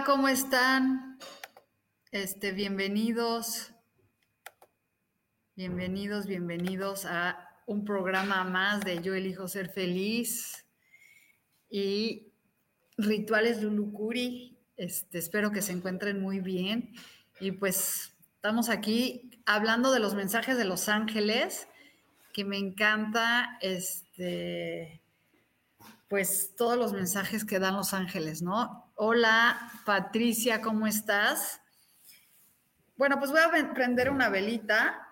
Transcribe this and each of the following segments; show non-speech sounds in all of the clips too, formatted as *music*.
¿Cómo están? Este, bienvenidos. Bienvenidos, bienvenidos a un programa más de Yo elijo ser feliz y Rituales Lulucuri. Este, espero que se encuentren muy bien. Y pues estamos aquí hablando de los mensajes de los ángeles, que me encanta este pues todos los mensajes que dan los ángeles, ¿no? Hola, Patricia, ¿cómo estás? Bueno, pues voy a prender una velita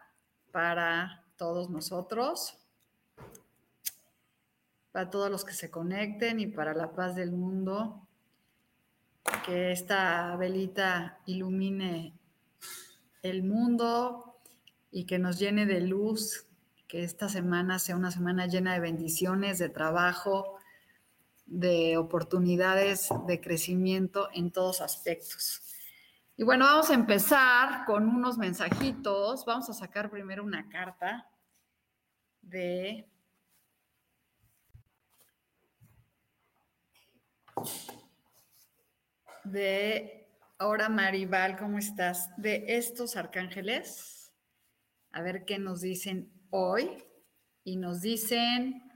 para todos nosotros, para todos los que se conecten y para la paz del mundo. Que esta velita ilumine el mundo y que nos llene de luz, que esta semana sea una semana llena de bendiciones, de trabajo, de oportunidades de crecimiento en todos aspectos. Y bueno, vamos a empezar con unos mensajitos. Vamos a sacar primero una carta de de ahora Maribal, ¿cómo estás? De estos arcángeles. A ver qué nos dicen hoy. Y nos dicen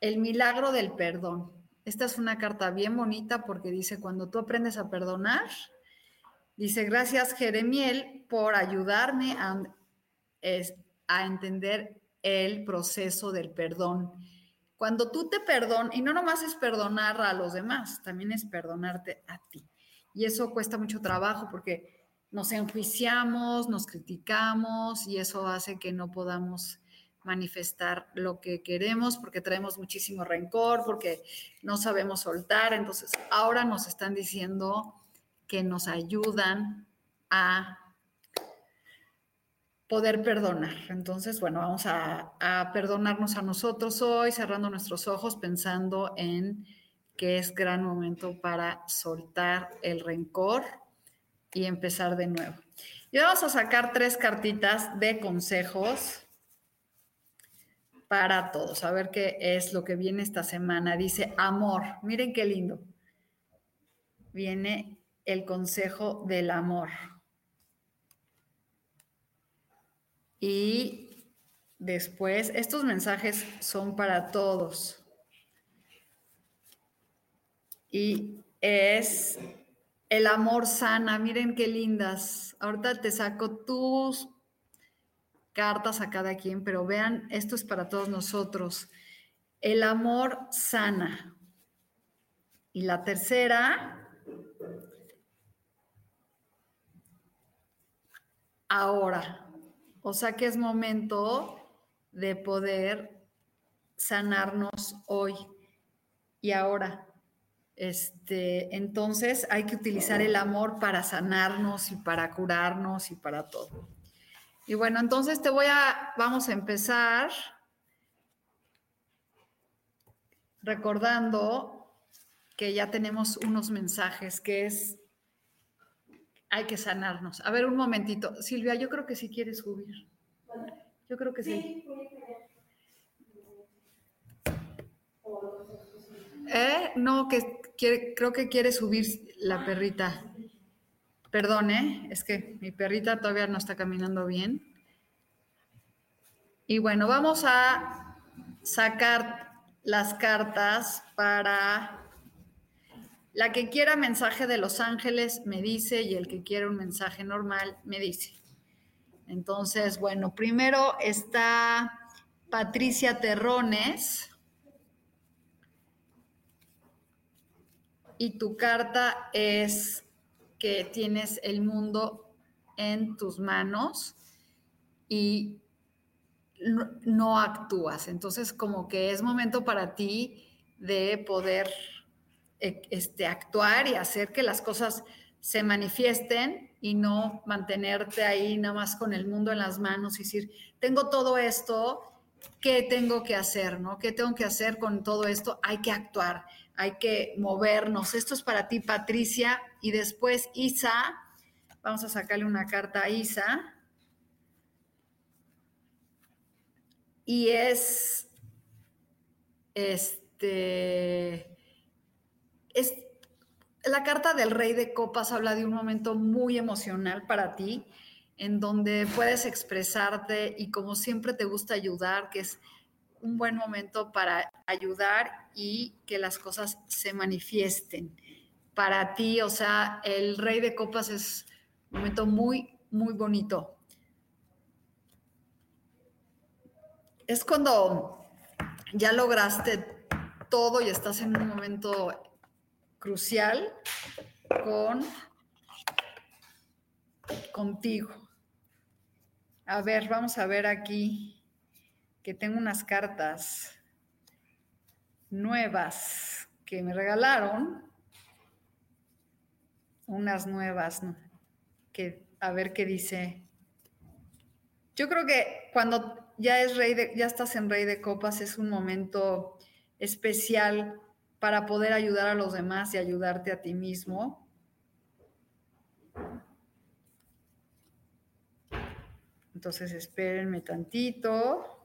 el milagro del perdón. Esta es una carta bien bonita porque dice, cuando tú aprendes a perdonar, dice, gracias Jeremiel por ayudarme a, entender el proceso del perdón. Cuando tú te perdonas, y no nomás es perdonar a los demás, también es perdonarte a ti. Y eso cuesta mucho trabajo porque nos enjuiciamos, nos criticamos y eso hace que no podamos manifestar lo que queremos porque traemos muchísimo rencor, porque no sabemos soltar. Entonces, ahora nos están diciendo que nos ayudan a poder perdonar. Entonces, bueno, vamos a, perdonarnos a nosotros hoy, cerrando nuestros ojos, pensando en que es gran momento para soltar el rencor y empezar de nuevo. Y vamos a sacar tres cartitas de consejos para todos. A ver qué es lo que viene esta semana. Dice amor. Miren qué lindo. Viene el consejo del amor. Y después, estos mensajes son para todos. Y es el amor sana. Miren qué lindas. Ahorita te saco tus cartas a cada quien, pero vean, esto es para todos nosotros. El amor sana. Y la tercera, ahora. O sea que es momento de poder sanarnos hoy y ahora. Este, entonces hay que utilizar el amor para sanarnos y para curarnos y para todo. Y bueno, entonces te voy a, vamos a empezar recordando que ya tenemos unos mensajes que es, hay que sanarnos. A ver, un momentito. Silvia, yo creo que sí quieres subir. Yo creo que sí. ¿Eh? No, que creo que quiere subir la perrita. Perdone, es que mi perrita todavía no está caminando bien. Y bueno, vamos a sacar las cartas para La que quiera mensaje de los ángeles me dice y el que quiera un mensaje normal me dice. Entonces, bueno, primero está Patricia Terrones. Y tu carta es tienes el mundo en tus manos y no, actúas. Entonces, como que es momento para ti de poder e, este, actuar y hacer que las cosas se manifiesten y no mantenerte ahí nada más con el mundo en las manos y decir, tengo todo esto, ¿qué tengo que hacer? ¿No? ¿Qué tengo que hacer con todo esto? Hay que actuar, hay que movernos. Esto es para ti, Patricia. Y después, Isa, vamos a sacarle una carta a Isa. Y es, este, es, la carta del rey de copas habla de un momento muy emocional para ti, en donde puedes expresarte y como siempre te gusta ayudar, que es un buen momento para ayudar y que las cosas se manifiesten. Para ti, o sea, el rey de copas es un momento muy, muy bonito. es cuando ya lograste todo y estás en un momento crucial con contigo. A ver, vamos a ver aquí que tengo unas cartas nuevas que me regalaron. Unas nuevas, ¿no? Que a ver qué dice. Yo creo que cuando ya es rey de, ya estás en rey de copas, es un momento especial para poder ayudar a los demás y ayudarte a ti mismo. Entonces espérenme tantito.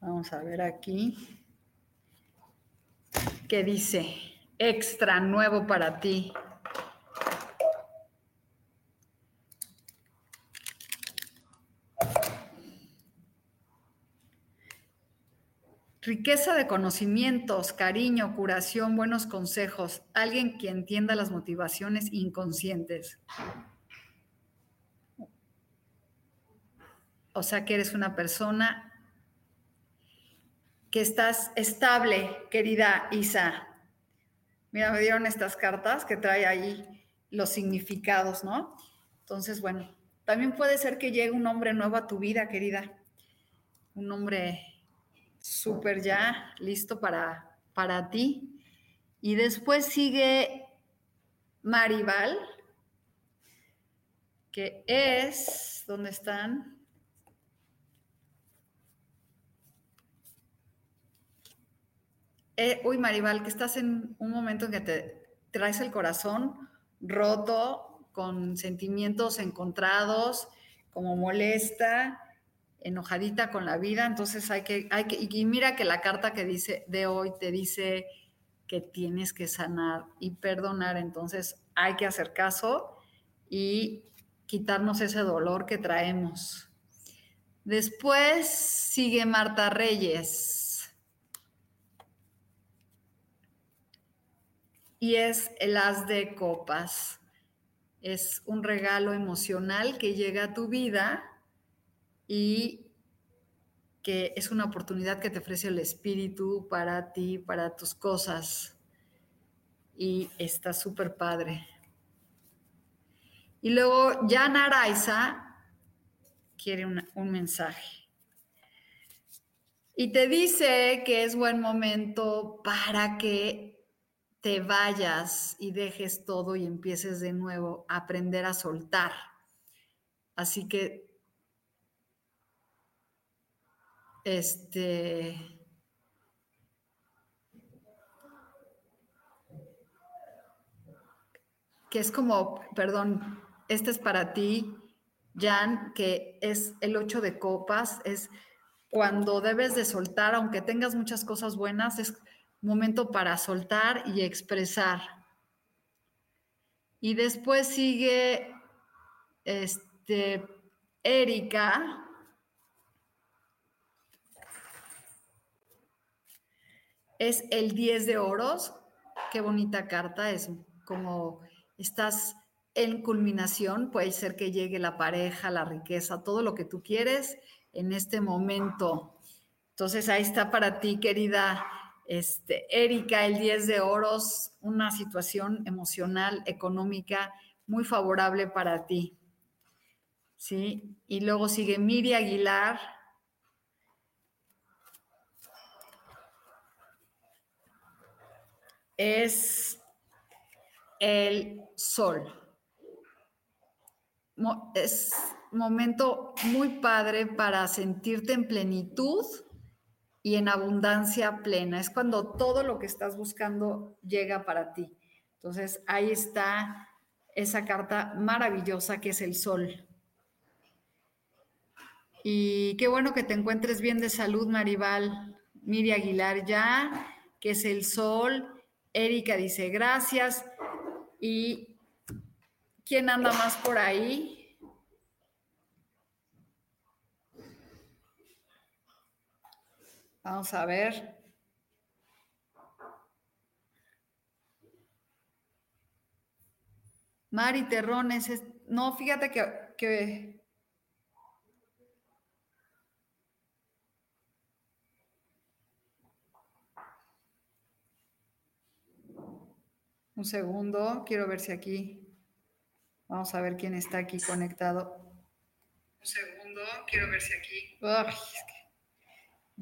Vamos a ver aquí. ¿Qué dice? Extra nuevo para ti. Riqueza de conocimientos, cariño, curación, buenos consejos, alguien que entienda las motivaciones inconscientes. O sea que eres una persona que estás estable, querida Isa. Mira, me dieron estas cartas que trae ahí los significados, ¿no? Entonces, bueno, también puede ser que llegue un hombre nuevo a tu vida, querida. Un hombre súper ya listo para, para ti. Y después sigue Maribal, que es, ¿dónde están? Eh, uy, Maribal, que estás en un momento en que te traes el corazón roto, con sentimientos encontrados, como molesta, enojadita con la vida, entonces hay que, hay que, y mira que la carta que dice de hoy te dice que tienes que sanar y perdonar, entonces hay que hacer caso y quitarnos ese dolor que traemos. Después sigue Marta Reyes. Y es el as de copas. Es un regalo emocional que llega a tu vida y que es una oportunidad que te ofrece el espíritu para ti, para tus cosas. Y está súper padre. Y luego Jan Araiza quiere un mensaje. Y te dice que es buen momento para que te vayas y dejes todo y empieces de nuevo a aprender a soltar. Así que, este, que es como, perdón, este es para ti, Jan, que es el ocho de copas, es cuando debes de soltar, aunque tengas muchas cosas buenas, es momento para soltar y expresar. Y después sigue este, Erika. Es el 10 de oros. Qué bonita carta. Es como estás en culminación. Puede ser que llegue la pareja, la riqueza, todo lo que tú quieres en este momento. Entonces ahí está para ti, querida este, Erika, el 10 de oros, una situación emocional, económica muy favorable para ti. ¿Sí? Y luego sigue Miri Aguilar. Es el sol. Es momento muy padre para sentirte en plenitud y en abundancia plena. Es cuando todo lo que estás buscando llega para ti. Entonces ahí está esa carta maravillosa que es el sol. Y qué bueno que te encuentres bien de salud, Maribal. Miri Aguilar ya, que es el sol. Erika dice gracias. ¿Y quién anda más por ahí? Vamos a ver. Mari Terrones, no, fíjate que, que Un segundo, quiero ver si aquí. Vamos a ver quién está aquí conectado. Un segundo, quiero ver si aquí.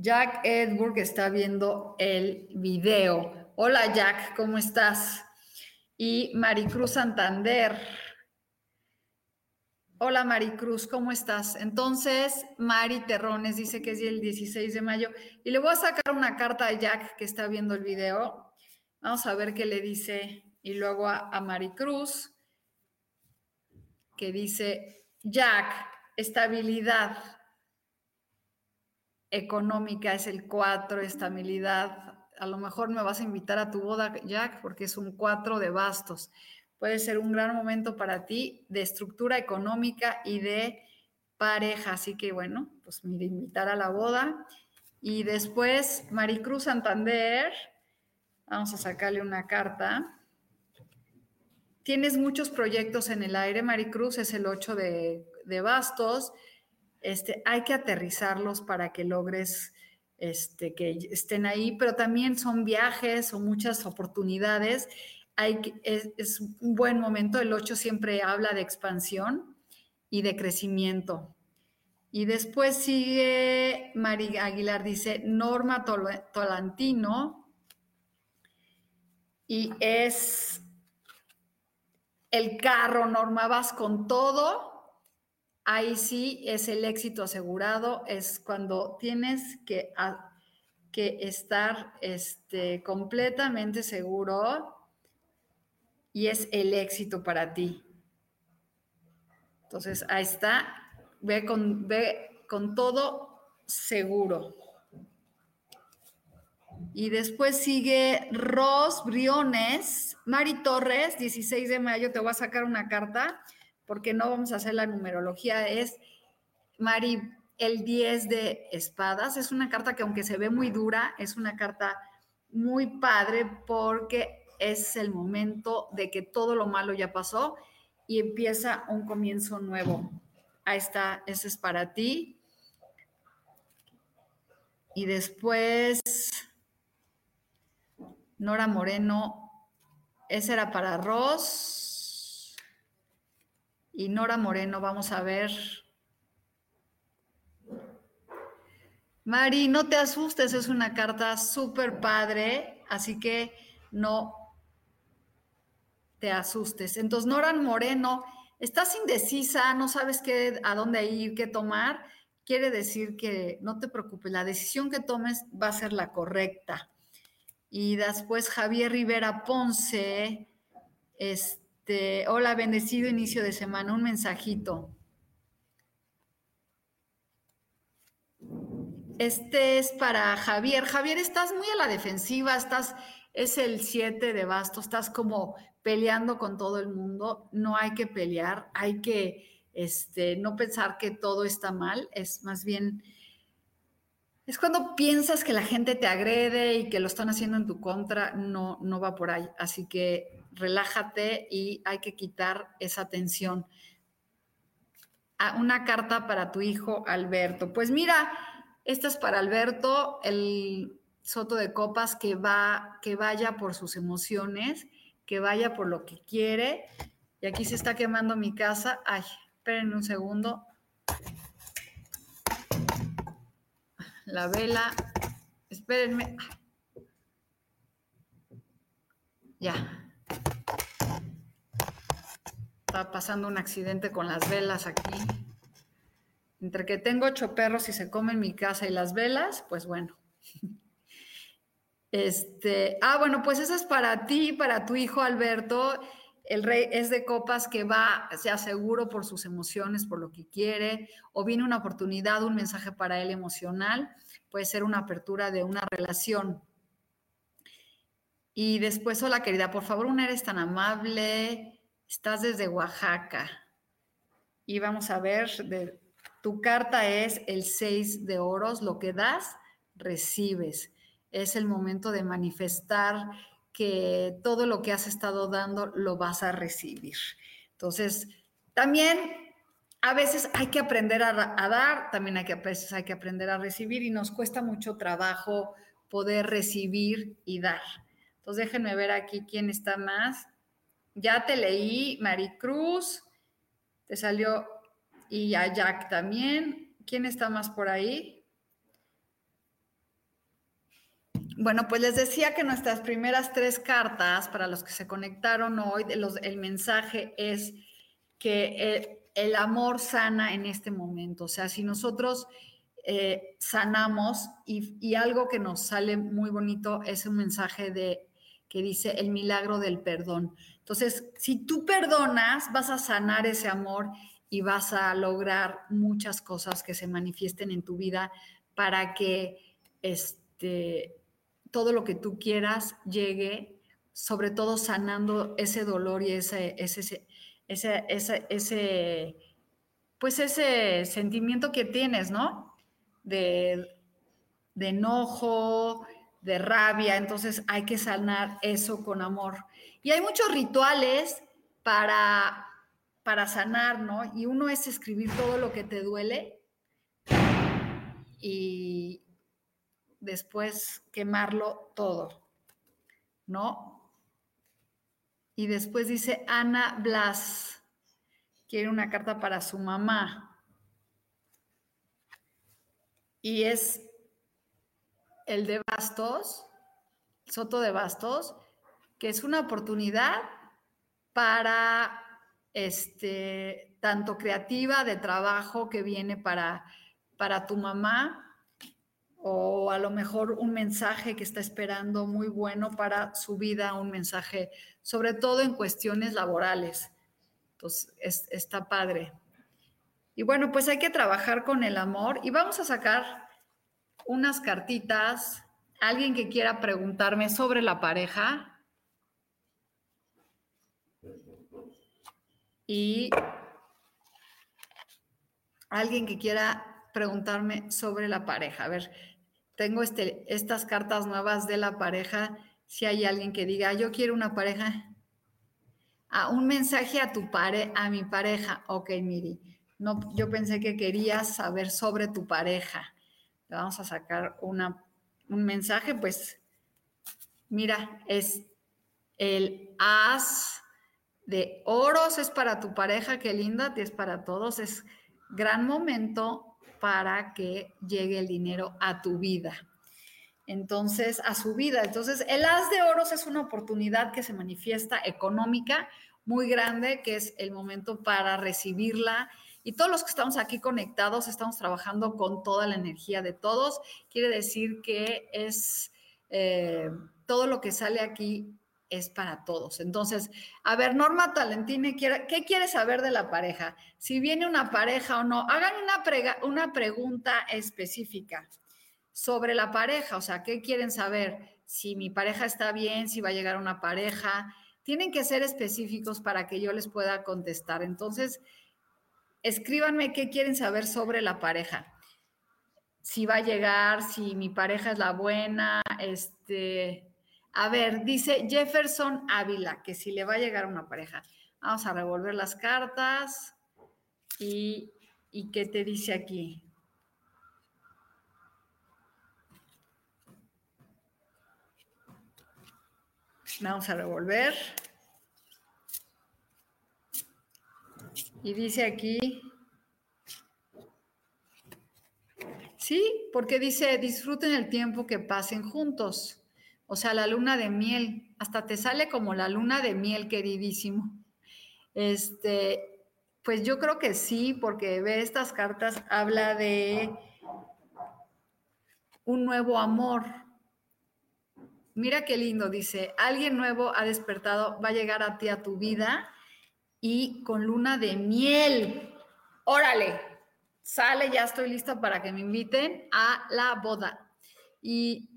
Jack Edburg está viendo el video. Hola Jack, ¿cómo estás? Y Maricruz Santander. Hola Maricruz, ¿cómo estás? Entonces, Mari Terrones dice que es el 16 de mayo y le voy a sacar una carta a Jack que está viendo el video. Vamos a ver qué le dice. Y luego a, a Maricruz, que dice, Jack, estabilidad económica es el 4, estabilidad. A lo mejor me vas a invitar a tu boda, Jack, porque es un 4 de bastos. Puede ser un gran momento para ti de estructura económica y de pareja. Así que bueno, pues mire, invitar a la boda. Y después, Maricruz Santander, vamos a sacarle una carta. Tienes muchos proyectos en el aire, Maricruz, es el 8 de, de bastos este, hay que aterrizarlos para que logres este, que estén ahí, pero también son viajes o muchas oportunidades. Hay es, un buen momento, el 8 siempre habla de expansión y de crecimiento. Y después sigue María Aguilar, dice Norma Tolantino, y es el carro, Norma, vas con todo ahí sí es el éxito asegurado, es cuando tienes que, estar este, completamente seguro y es el éxito para ti. Entonces, ahí está, ve con, ve con todo seguro. Y después sigue Ros Briones, Mari Torres, 16 de mayo, te voy a sacar una carta porque no vamos a hacer la numerología, es Mari, el 10 de espadas. Es una carta que aunque se ve muy dura, es una carta muy padre porque es el momento de que todo lo malo ya pasó y empieza un comienzo nuevo. Ahí está, ese es para ti. Y después, Nora Moreno, ese era para Ross. Y Nora Moreno, vamos a ver. Mari, no te asustes, es una carta súper padre, así que no te asustes. Entonces, Nora Moreno, estás indecisa, no sabes qué, a dónde ir, qué tomar, quiere decir que no te preocupes, la decisión que tomes va a ser la correcta. Y después Javier Rivera Ponce, este este, hola, bendecido inicio de semana, un mensajito. este es para Javier. Javier, estás muy a la defensiva, estás, es el 7 de basto, estás como peleando con todo el mundo. No hay que pelear, hay que este, no pensar que todo está mal, es más bien, es cuando piensas que la gente te agrede y que lo están haciendo en tu contra, no, no va por ahí. Así que relájate y hay que quitar esa tensión. Ah, una carta para tu hijo Alberto. Pues mira, esta es para Alberto, el Soto de Copas, que va, que vaya por sus emociones, que vaya por lo que quiere. Y aquí se está quemando mi casa. Ay, esperen un segundo. La vela. Espérenme. Ya. Está pasando un accidente con las velas aquí. Entre que tengo ocho perros y se comen mi casa y las velas, pues bueno. *laughs* Este, ah, bueno, pues eso es para ti, para tu hijo Alberto. El rey es de copas que va, sea seguro por sus emociones, por lo que quiere, o viene una oportunidad, un mensaje para él emocional, puede ser una apertura de una relación. Y después, hola querida, por favor, una eres tan amable, Estás desde Oaxaca. Y vamos a ver, de, tu carta es el 6 de oros, lo que das, recibes. Es el momento de manifestar que todo lo que has estado dando lo vas a recibir. Entonces, también a veces hay que aprender a, dar, también hay que, a veces hay que aprender a recibir y nos cuesta mucho trabajo poder recibir y dar. Entonces, déjenme ver aquí quién está más. Ya te leí, Maricruz, te salió y a Jack también. ¿Quién está más por ahí? Bueno, pues les decía que nuestras primeras tres cartas, para los que se conectaron hoy, el mensaje es que el, amor sana en este momento. O sea, si nosotros eh, sanamos y, y, algo que nos sale muy bonito es un mensaje de que dice el milagro del perdón. Entonces, si tú perdonas, vas a sanar ese amor y vas a lograr muchas cosas que se manifiesten en tu vida para que este, todo lo que tú quieras llegue, sobre todo sanando ese dolor y ese, ese, ese, ese, ese pues ese sentimiento que tienes, ¿no? De, de enojo, de rabia, entonces hay que sanar eso con amor. Y hay muchos rituales para, para sanar, ¿no? Y uno es escribir todo lo que te duele y después quemarlo todo, ¿no? Y después dice Ana Blas, quiere una carta para su mamá. Y es el de Bastos, Soto de Bastos, que es una oportunidad para este tanto creativa de trabajo que viene para, para tu mamá o a lo mejor un mensaje que está esperando muy bueno para su vida, un mensaje sobre todo en cuestiones laborales. Entonces, está padre. Y bueno, pues hay que trabajar con el amor y vamos a sacar unas cartitas. Alguien que quiera preguntarme sobre la pareja. Y alguien que quiera preguntarme sobre la pareja. A ver, tengo este, estas cartas nuevas de la pareja. Si hay alguien que diga, yo quiero una pareja. Ah, un mensaje a tu pare, a mi pareja. Ok, Miri. No, yo pensé que querías saber sobre tu pareja vamos a sacar una, un mensaje, pues mira, es el as de oros, es para tu pareja, qué linda, es para todos, es gran momento para que llegue el dinero a tu vida. Entonces, a su vida. Entonces, el as de oros es una oportunidad que se manifiesta económica muy grande, que es el momento para recibirla y todos los que estamos aquí conectados estamos trabajando con toda la energía de todos. Quiere decir que es eh, todo lo que sale aquí es para todos. Entonces, a ver, Norma Talentini, ¿qué quiere saber de la pareja? Si viene una pareja o no, hagan una, una pregunta específica. sobre la pareja, o sea, ¿qué quieren saber? Si mi pareja está bien, si va a llegar una pareja. Tienen que ser específicos para que yo les pueda contestar. Entonces, escríbanme qué quieren saber sobre la pareja. Si va a llegar, si mi pareja es la buena, este, a ver, dice Jefferson Ávila, que si le va a llegar una pareja. Vamos a revolver las cartas y, y qué te dice aquí. Vamos a revolver. Y dice aquí, sí, porque dice, disfruten el tiempo que pasen juntos. O sea, la luna de miel, hasta te sale como la luna de miel, queridísimo. Este, pues yo creo que sí, porque ve estas cartas, habla de un nuevo amor. Mira qué lindo, dice, alguien nuevo ha despertado, va a llegar a ti a tu vida y con luna de miel. Órale, sale, ya estoy lista para que me inviten a la boda. Y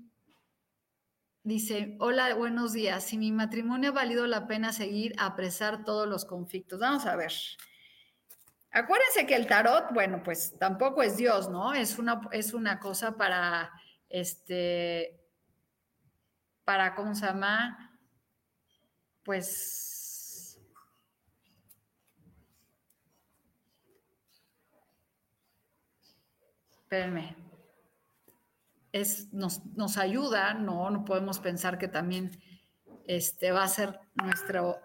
dice, hola, buenos días. Si mi matrimonio ha valido la pena seguir a apresar todos los conflictos. Vamos a ver. Acuérdense que el tarot, bueno, pues tampoco es Dios, ¿no? Es una, es una cosa para, este, para, ¿cómo se llama? Pues espérenme, es, nos, ayuda, no, no podemos pensar que también este, va a ser nuestro...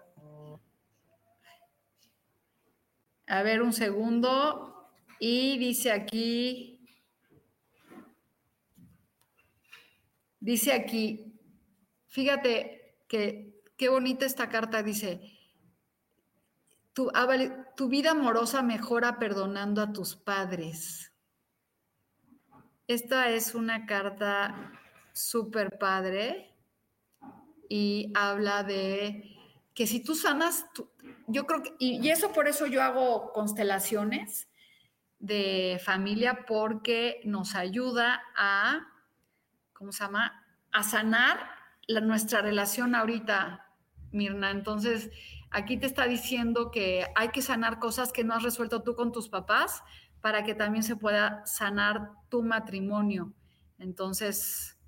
A ver, un segundo. Y dice aquí, dice aquí, fíjate que qué bonita esta carta, dice, tu, tu vida amorosa mejora perdonando a tus padres. Esta es una carta súper padre y habla de que si tú sanas, yo creo que, y, eso por eso yo hago constelaciones de familia porque nos ayuda a, ¿cómo se llama? A sanar nuestra relación ahorita, Mirna. Entonces, aquí te está diciendo que hay que sanar cosas que no has resuelto tú con tus papás para que también se pueda sanar tu matrimonio. Entonces,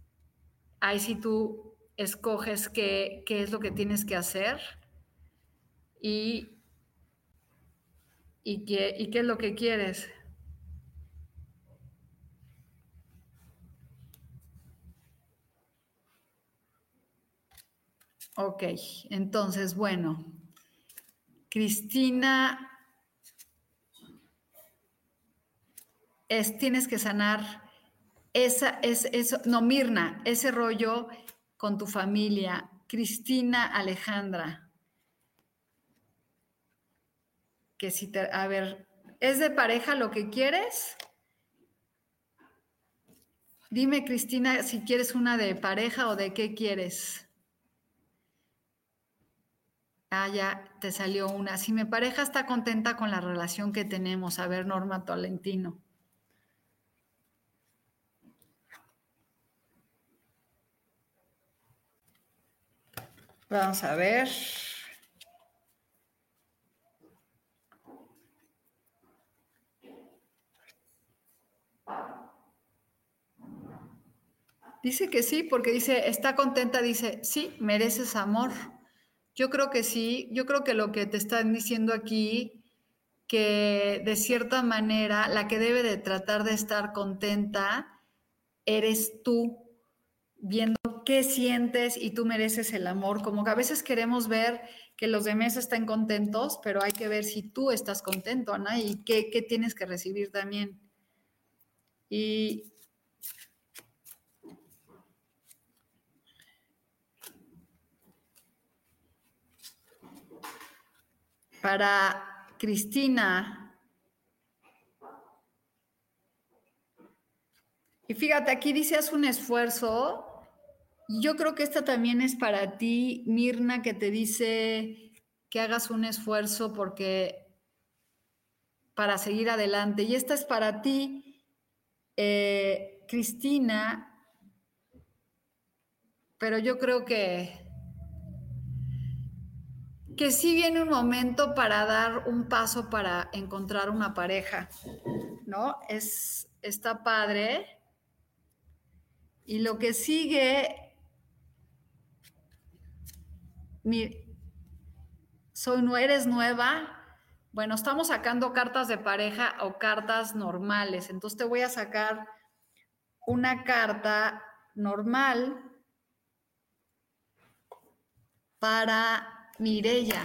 ahí sí tú escoges qué, es lo que tienes que hacer y, y, qué, y qué es lo que quieres. Ok, entonces, bueno, Cristina es, tienes que sanar esa, es, eso, no, Mirna, ese rollo con tu familia. Cristina Alejandra. Que si te, a ver, ¿es de pareja lo que quieres? Dime, Cristina, si quieres una de pareja o de qué quieres. Ah, ya te salió una. Si mi pareja está contenta con la relación que tenemos, a ver, Norma Tolentino. Vamos a ver. Dice que sí, porque dice, está contenta, dice, sí, mereces amor. Yo creo que sí, yo creo que lo que te están diciendo aquí, que de cierta manera la que debe de tratar de estar contenta eres tú, viendo qué sientes y tú mereces el amor, como que a veces queremos ver que los demás estén contentos, pero hay que ver si tú estás contento, Ana, y qué, qué tienes que recibir también. Y para Cristina, y fíjate, aquí dice, haz un esfuerzo yo creo que esta también es para ti, Mirna, que te dice que hagas un esfuerzo porque para seguir adelante. Y esta es para ti, eh, Cristina, pero yo creo que que sí viene un momento para dar un paso para encontrar una pareja, ¿no? Es, está padre. Y lo que sigue, soy, no eres nueva. Bueno, estamos sacando cartas de pareja o cartas normales. Entonces te voy a sacar una carta normal para Mirella.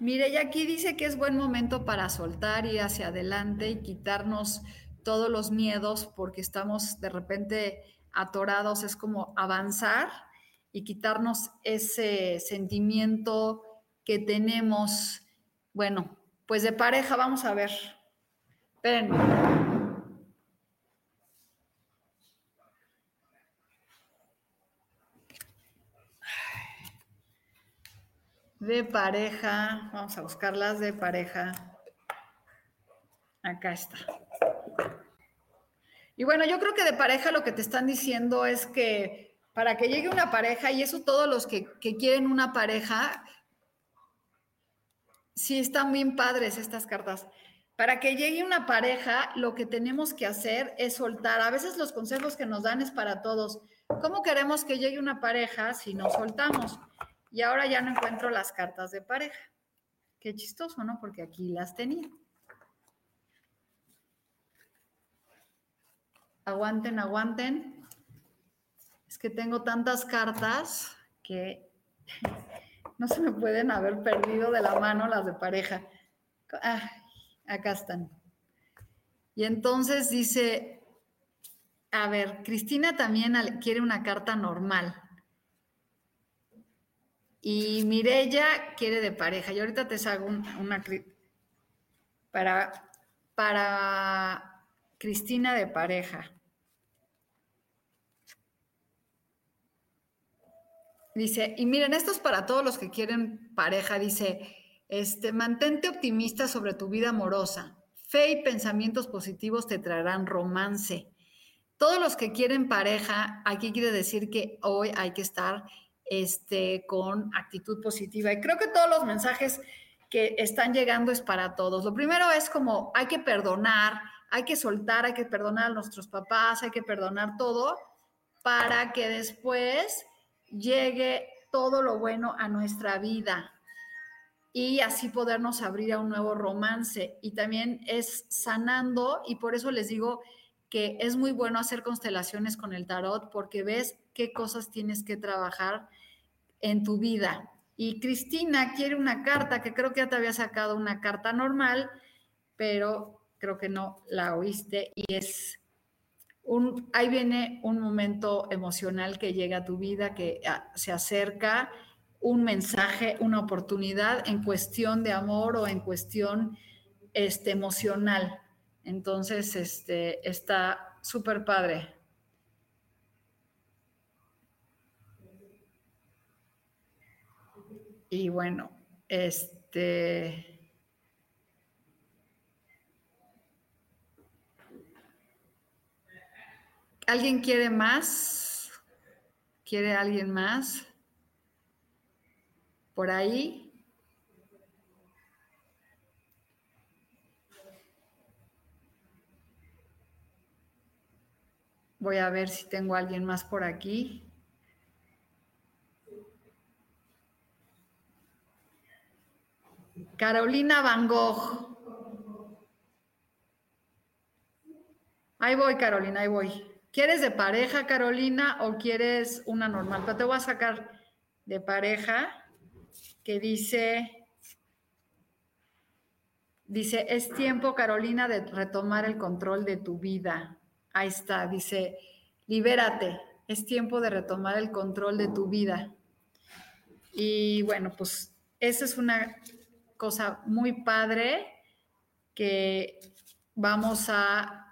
Mirella aquí dice que es buen momento para soltar, ir hacia adelante y quitarnos todos los miedos porque estamos de repente atorados, es como avanzar y quitarnos ese sentimiento que tenemos. Bueno, pues de pareja, vamos a ver. Espérenme. de pareja. Vamos a buscarlas de pareja. Acá está. Y bueno, yo creo que de pareja lo que te están diciendo es que para que llegue una pareja, y eso todos los que, que quieren una pareja, sí están bien padres estas cartas. Para que llegue una pareja, lo que tenemos que hacer es soltar. A veces los consejos que nos dan es para todos. ¿Cómo queremos que llegue una pareja si nos soltamos? Y ahora ya no encuentro las cartas de pareja. Qué chistoso, ¿no? Porque aquí las tenía. Aguanten, aguanten. Es que tengo tantas cartas que *laughs* no se me pueden haber perdido de la mano las de pareja. Ah, acá están. Y entonces dice, a ver, Cristina también quiere una carta normal. Y Mirella quiere de pareja. Y ahorita te hago una para, para Cristina de pareja. Dice, y miren, esto es para todos los que quieren pareja. Dice, este, mantente optimista sobre tu vida amorosa. Fe y pensamientos positivos te traerán romance. Todos los que quieren pareja, aquí quiere decir que hoy hay que estar este, con actitud positiva. Y creo que todos los mensajes que están llegando es para todos. Lo primero es como hay que perdonar, hay que soltar, hay que perdonar a nuestros papás, hay que perdonar todo para que después llegue todo lo bueno a nuestra vida y así podernos abrir a un nuevo romance. Y también es sanando y por eso les digo que es muy bueno hacer constelaciones con el tarot porque ves qué cosas tienes que trabajar en tu vida. Y Cristina quiere una carta, que creo que ya te había sacado una carta normal, pero creo que no la oíste y es ahí viene un momento emocional que llega a tu vida, que ah, se acerca, un mensaje, una oportunidad en cuestión de amor o en cuestión este, emocional. Entonces, este, está súper padre. Y bueno, este... ¿Alguien quiere más? ¿Quiere alguien más? Por ahí. Voy a ver si tengo alguien más por aquí. Carolina Van Gogh. Ahí voy, Carolina, ahí voy. ¿Quieres de pareja, Carolina, o quieres una normal? Pero te voy a sacar de pareja que dice, dice, es tiempo, Carolina, de retomar el control de tu vida. Ahí está, dice, libérate, es tiempo de retomar el control de tu vida. Y bueno, pues esa es una cosa muy padre que vamos a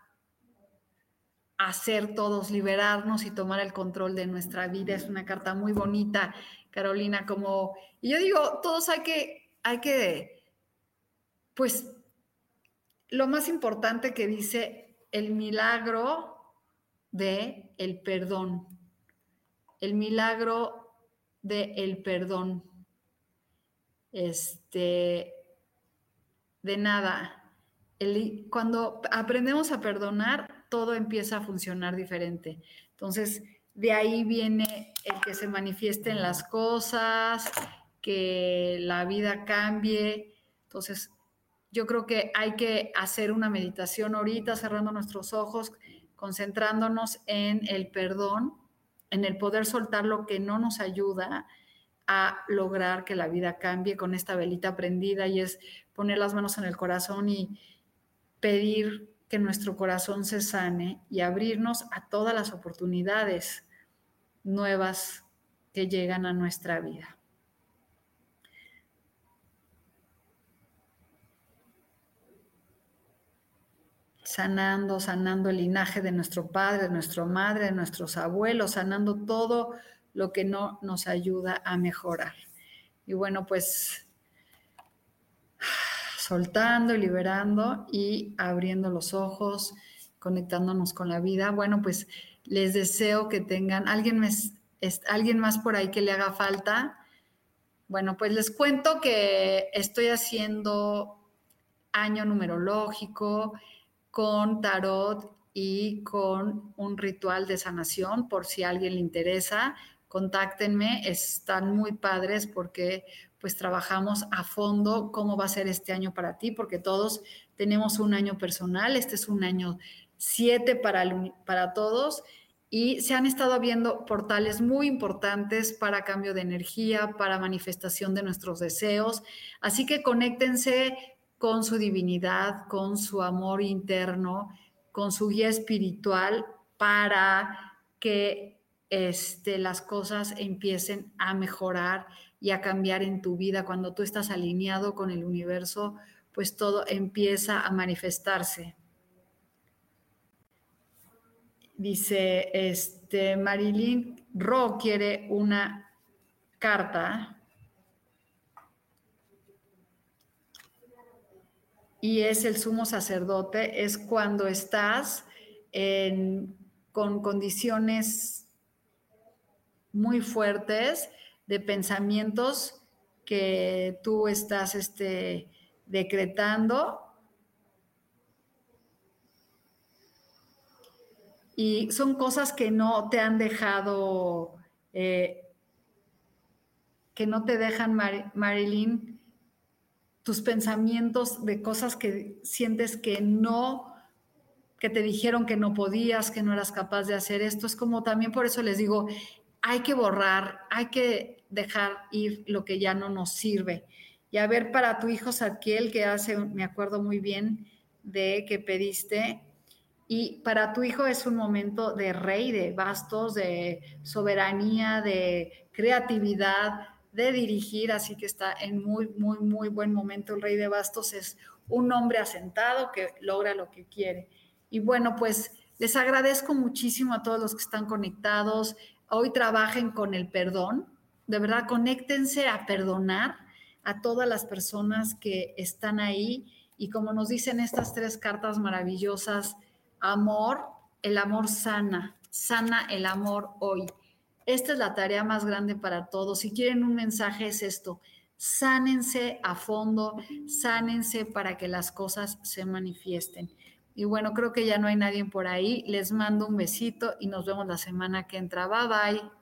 hacer todos, liberarnos y tomar el control de nuestra vida. Es una carta muy bonita, Carolina, como, y yo digo, todos hay que, hay que, pues, lo más importante que dice el milagro de el perdón. El milagro de el perdón. Este, de nada. cuando aprendemos a perdonar, todo empieza a funcionar diferente. Entonces, de ahí viene el que se manifiesten las cosas, que la vida cambie. Entonces, yo creo que hay que hacer una meditación ahorita, cerrando nuestros ojos, concentrándonos en el perdón, en el poder soltar lo que no nos ayuda a lograr que la vida cambie con esta velita prendida y es poner las manos en el corazón y pedir que nuestro corazón se sane y abrirnos a todas las oportunidades nuevas que llegan a nuestra vida. sanando, sanando el linaje de nuestro padre, de nuestra madre, de nuestros abuelos, sanando todo lo que no nos ayuda a mejorar. Y bueno, pues soltando y liberando y abriendo los ojos, conectándonos con la vida. Bueno, pues les deseo que tengan, alguien, alguien más por ahí que le haga falta. Bueno, pues les cuento que estoy haciendo año numerológico con tarot y con un ritual de sanación, por si a alguien le interesa, contáctenme, están muy padres porque pues trabajamos a fondo cómo va a ser este año para ti, porque todos tenemos un año personal, este es un año 7 para, para todos y se han estado viendo portales muy importantes para cambio de energía, para manifestación de nuestros deseos, así que conéctense con su divinidad, con su amor interno, con su guía espiritual para que este, las cosas empiecen a mejorar y a cambiar en tu vida. Cuando tú estás alineado con el universo, pues todo empieza a manifestarse. Dice, este, Marilyn Ro quiere una carta y es el sumo sacerdote, es cuando estás con condiciones muy fuertes de pensamientos que tú estás este, decretando. Y son cosas que no te han dejado, eh, que no te dejan, Marilyn, tus pensamientos de cosas que sientes que no, que te dijeron que no podías, que no eras capaz de hacer esto. Es como también por eso les digo, hay que borrar, hay que dejar ir lo que ya no nos sirve. Y a ver, para tu hijo Sadkiel, que hace, me acuerdo muy bien de que pediste, y para tu hijo es un momento de rey, de bastos, de soberanía, de creatividad, de dirigir, así que está en muy, muy, muy buen momento. El rey de bastos es un hombre asentado que logra lo que quiere. Y bueno, pues les agradezco muchísimo a todos los que están conectados. Hoy trabajen con el perdón. De verdad, conéctense a perdonar a todas las personas que están ahí. Y como nos dicen estas tres cartas maravillosas, amor, el amor sana, sana el amor hoy. Esta es la tarea más grande para todos. Si quieren un mensaje es esto, sánense a fondo, sánense para que las cosas se manifiesten. Y bueno, creo que ya no hay nadie por ahí. Les mando un besito y nos vemos la semana que entra. Bye bye.